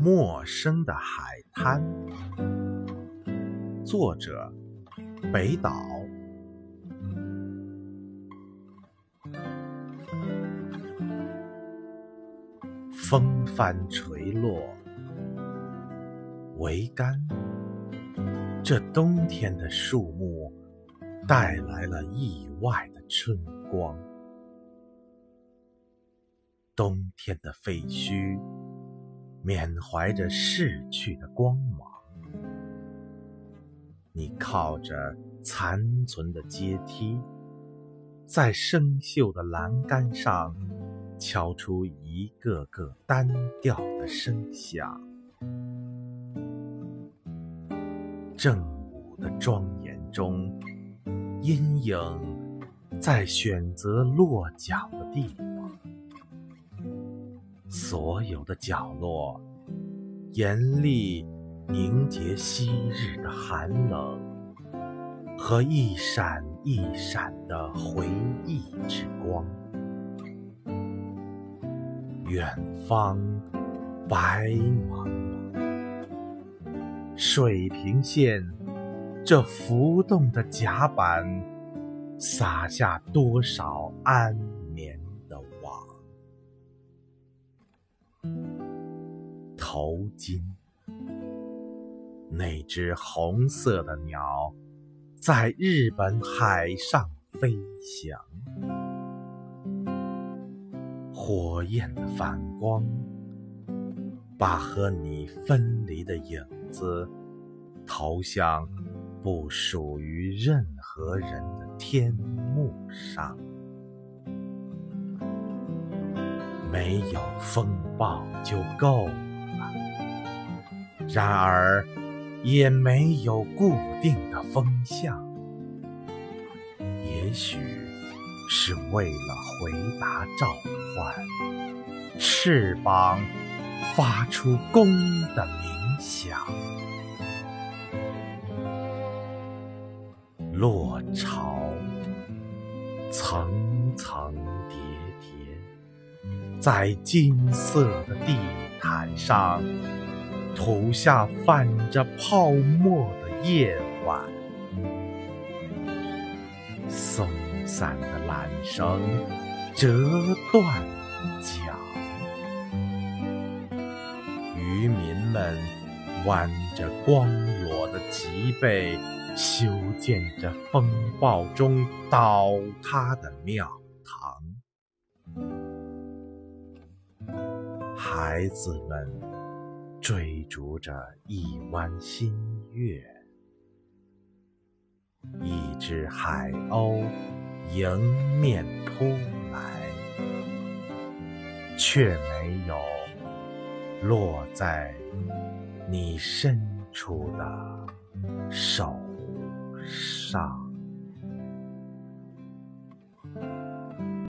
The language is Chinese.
陌生的海滩，作者北岛。风帆垂落，桅杆。这冬天的树木带来了意外的春光。冬天的废墟缅怀着逝去的光芒。你靠着残存的阶梯，在生锈的栏杆上敲出一个个单调的声响。正午的庄严中，阴影在选择落脚的地方。所有的角落，严厉凝结昔日的寒冷和一闪一闪的回忆之光。远方，白茫茫。水平线，这浮动的甲板，撒下多少安眠的网？头巾，那只红色的鸟，在日本海上飞翔。火焰的反光，把和你分离的影。子投向不属于任何人的天幕上，没有风暴就够了。然而，也没有固定的风向。也许是为了回答召唤，翅膀发出弓的鸣。响，落潮层层叠叠，在金色的地毯上涂下泛着泡沫的夜晚。松散的缆绳折断脚，渔民们。弯着光裸的脊背，修建着风暴中倒塌的庙堂。孩子们追逐着一弯新月，一只海鸥迎面扑来，却没有落在。你伸出的手上。